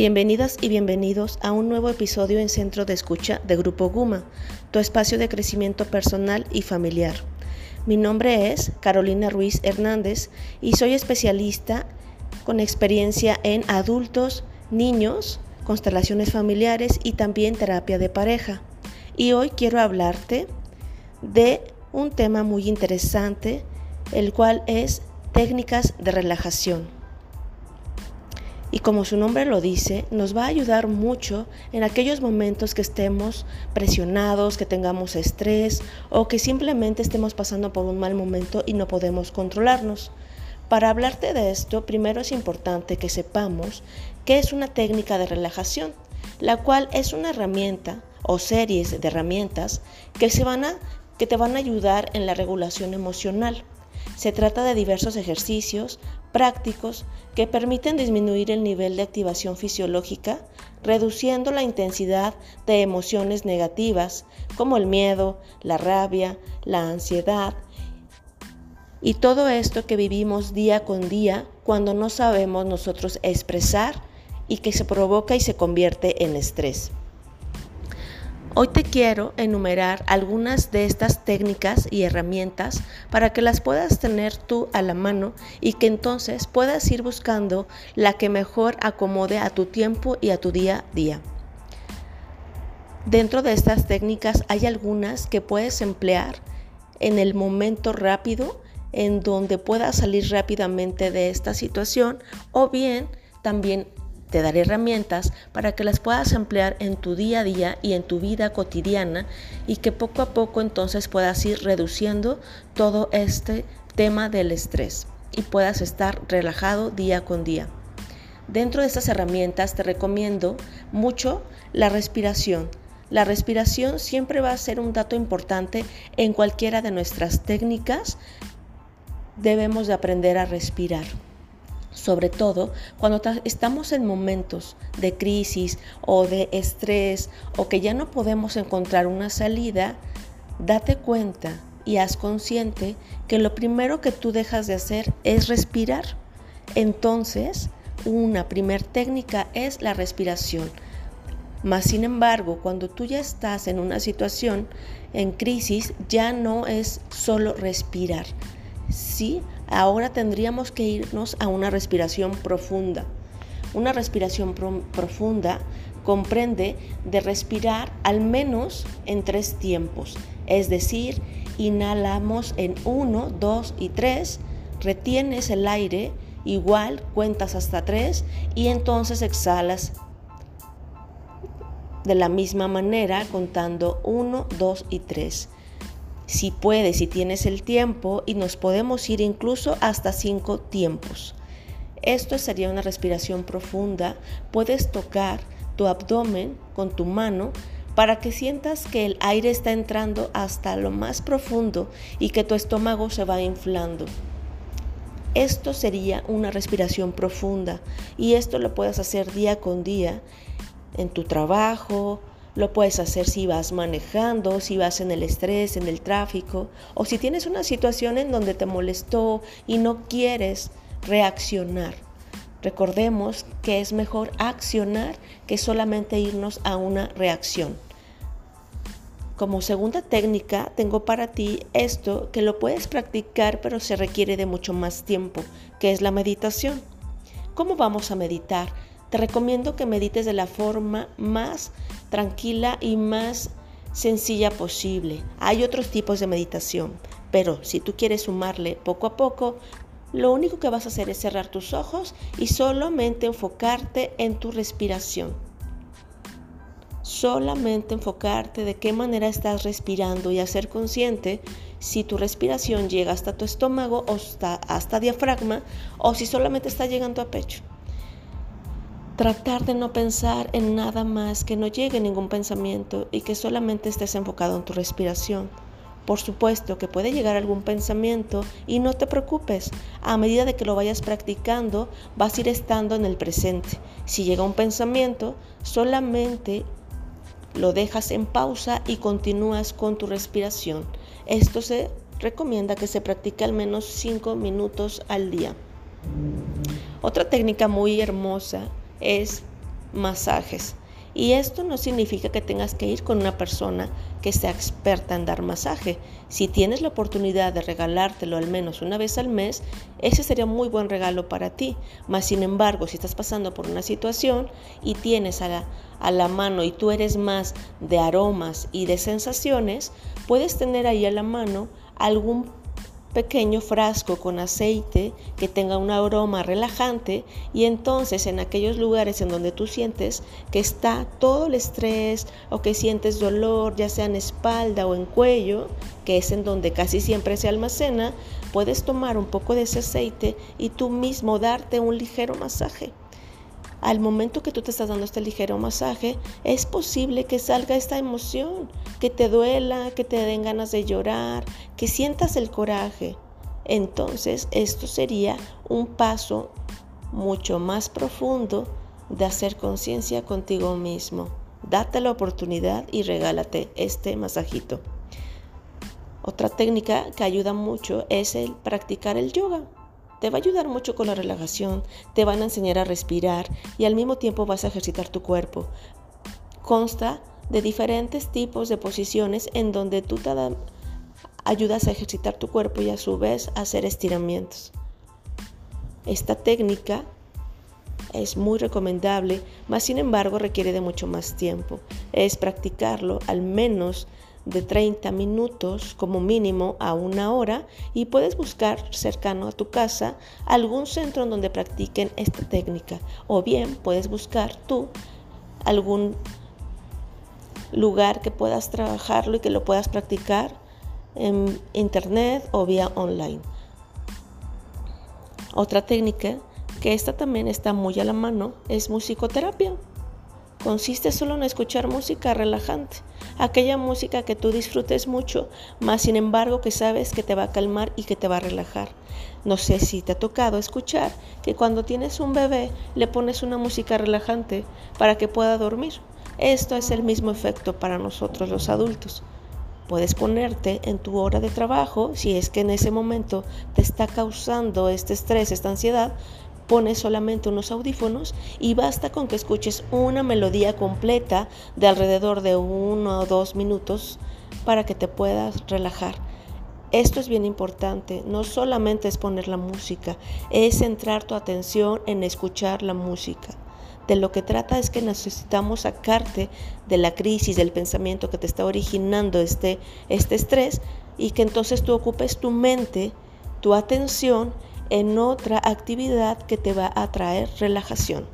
Bienvenidas y bienvenidos a un nuevo episodio en Centro de Escucha de Grupo Guma, tu espacio de crecimiento personal y familiar. Mi nombre es Carolina Ruiz Hernández y soy especialista con experiencia en adultos, niños, constelaciones familiares y también terapia de pareja. Y hoy quiero hablarte de un tema muy interesante, el cual es técnicas de relajación y como su nombre lo dice, nos va a ayudar mucho en aquellos momentos que estemos presionados, que tengamos estrés o que simplemente estemos pasando por un mal momento y no podemos controlarnos. Para hablarte de esto, primero es importante que sepamos qué es una técnica de relajación, la cual es una herramienta o series de herramientas que, se van a, que te van a ayudar en la regulación emocional. Se trata de diversos ejercicios prácticos que permiten disminuir el nivel de activación fisiológica, reduciendo la intensidad de emociones negativas como el miedo, la rabia, la ansiedad y todo esto que vivimos día con día cuando no sabemos nosotros expresar y que se provoca y se convierte en estrés. Hoy te quiero enumerar algunas de estas técnicas y herramientas para que las puedas tener tú a la mano y que entonces puedas ir buscando la que mejor acomode a tu tiempo y a tu día a día. Dentro de estas técnicas hay algunas que puedes emplear en el momento rápido en donde puedas salir rápidamente de esta situación o bien también te daré herramientas para que las puedas emplear en tu día a día y en tu vida cotidiana y que poco a poco entonces puedas ir reduciendo todo este tema del estrés y puedas estar relajado día con día. Dentro de estas herramientas te recomiendo mucho la respiración. La respiración siempre va a ser un dato importante en cualquiera de nuestras técnicas. Debemos de aprender a respirar sobre todo cuando estamos en momentos de crisis o de estrés o que ya no podemos encontrar una salida, date cuenta y haz consciente que lo primero que tú dejas de hacer es respirar. Entonces, una primer técnica es la respiración. Mas, sin embargo, cuando tú ya estás en una situación en crisis, ya no es solo respirar. Sí, ahora tendríamos que irnos a una respiración profunda. Una respiración profunda comprende de respirar al menos en tres tiempos, es decir, inhalamos en uno, dos y tres, retienes el aire, igual cuentas hasta tres y entonces exhalas de la misma manera contando uno, dos y tres si puedes, si tienes el tiempo, y nos podemos ir incluso hasta cinco tiempos. Esto sería una respiración profunda. Puedes tocar tu abdomen con tu mano para que sientas que el aire está entrando hasta lo más profundo y que tu estómago se va inflando. Esto sería una respiración profunda y esto lo puedes hacer día con día en tu trabajo, lo puedes hacer si vas manejando, si vas en el estrés, en el tráfico, o si tienes una situación en donde te molestó y no quieres reaccionar. Recordemos que es mejor accionar que solamente irnos a una reacción. Como segunda técnica tengo para ti esto que lo puedes practicar pero se requiere de mucho más tiempo, que es la meditación. ¿Cómo vamos a meditar? Te recomiendo que medites de la forma más tranquila y más sencilla posible. Hay otros tipos de meditación, pero si tú quieres sumarle poco a poco, lo único que vas a hacer es cerrar tus ojos y solamente enfocarte en tu respiración. Solamente enfocarte de qué manera estás respirando y hacer consciente si tu respiración llega hasta tu estómago o hasta, hasta diafragma o si solamente está llegando a pecho. Tratar de no pensar en nada más, que no llegue ningún pensamiento y que solamente estés enfocado en tu respiración. Por supuesto que puede llegar algún pensamiento y no te preocupes. A medida de que lo vayas practicando, vas a ir estando en el presente. Si llega un pensamiento, solamente lo dejas en pausa y continúas con tu respiración. Esto se recomienda que se practique al menos 5 minutos al día. Otra técnica muy hermosa es masajes. Y esto no significa que tengas que ir con una persona que sea experta en dar masaje. Si tienes la oportunidad de regalártelo al menos una vez al mes, ese sería un muy buen regalo para ti. Mas, sin embargo, si estás pasando por una situación y tienes a la, a la mano y tú eres más de aromas y de sensaciones, puedes tener ahí a la mano algún pequeño frasco con aceite que tenga un aroma relajante y entonces en aquellos lugares en donde tú sientes que está todo el estrés o que sientes dolor, ya sea en espalda o en cuello, que es en donde casi siempre se almacena, puedes tomar un poco de ese aceite y tú mismo darte un ligero masaje al momento que tú te estás dando este ligero masaje, es posible que salga esta emoción, que te duela, que te den ganas de llorar, que sientas el coraje. Entonces, esto sería un paso mucho más profundo de hacer conciencia contigo mismo. Date la oportunidad y regálate este masajito. Otra técnica que ayuda mucho es el practicar el yoga. Te va a ayudar mucho con la relajación, te van a enseñar a respirar y al mismo tiempo vas a ejercitar tu cuerpo. Consta de diferentes tipos de posiciones en donde tú te ayudas a ejercitar tu cuerpo y a su vez hacer estiramientos. Esta técnica es muy recomendable, mas sin embargo requiere de mucho más tiempo. Es practicarlo al menos de 30 minutos como mínimo a una hora y puedes buscar cercano a tu casa algún centro en donde practiquen esta técnica o bien puedes buscar tú algún lugar que puedas trabajarlo y que lo puedas practicar en internet o vía online. Otra técnica que esta también está muy a la mano es musicoterapia consiste solo en escuchar música relajante, aquella música que tú disfrutes mucho, más sin embargo que sabes que te va a calmar y que te va a relajar. No sé si te ha tocado escuchar que cuando tienes un bebé le pones una música relajante para que pueda dormir. Esto es el mismo efecto para nosotros los adultos. Puedes ponerte en tu hora de trabajo, si es que en ese momento te está causando este estrés, esta ansiedad, pones solamente unos audífonos y basta con que escuches una melodía completa de alrededor de uno o dos minutos para que te puedas relajar. Esto es bien importante, no solamente es poner la música, es centrar tu atención en escuchar la música. De lo que trata es que necesitamos sacarte de la crisis, del pensamiento que te está originando este, este estrés y que entonces tú ocupes tu mente, tu atención en otra actividad que te va a traer relajación.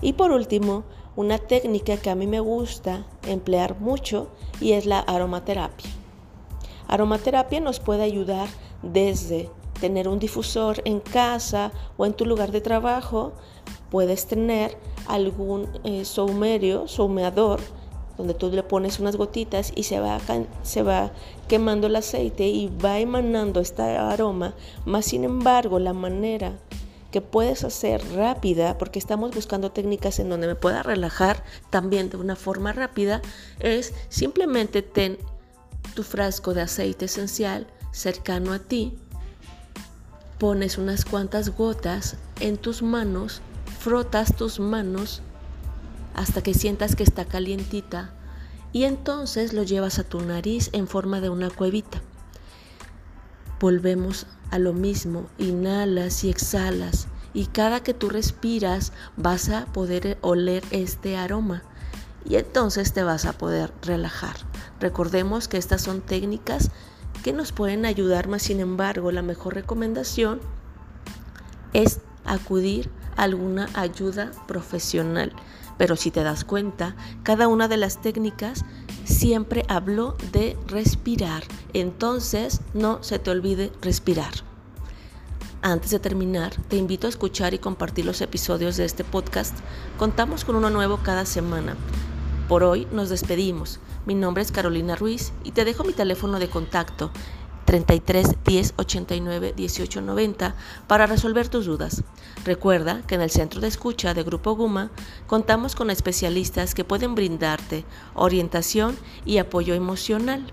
Y por último, una técnica que a mí me gusta emplear mucho y es la aromaterapia. Aromaterapia nos puede ayudar desde tener un difusor en casa o en tu lugar de trabajo, puedes tener algún eh, saumeador, donde tú le pones unas gotitas y se va, se va quemando el aceite y va emanando este aroma, más sin embargo la manera que puedes hacer rápida, porque estamos buscando técnicas en donde me pueda relajar también de una forma rápida, es simplemente ten tu frasco de aceite esencial cercano a ti, pones unas cuantas gotas en tus manos, frotas tus manos hasta que sientas que está calientita y entonces lo llevas a tu nariz en forma de una cuevita. Volvemos a lo mismo, inhalas y exhalas y cada que tú respiras vas a poder oler este aroma y entonces te vas a poder relajar. Recordemos que estas son técnicas que nos pueden ayudar, más sin embargo la mejor recomendación es acudir a alguna ayuda profesional. Pero si te das cuenta, cada una de las técnicas siempre habló de respirar. Entonces, no se te olvide respirar. Antes de terminar, te invito a escuchar y compartir los episodios de este podcast. Contamos con uno nuevo cada semana. Por hoy nos despedimos. Mi nombre es Carolina Ruiz y te dejo mi teléfono de contacto 33 10 89 18 90 para resolver tus dudas. Recuerda que en el centro de escucha de Grupo Guma contamos con especialistas que pueden brindarte orientación y apoyo emocional.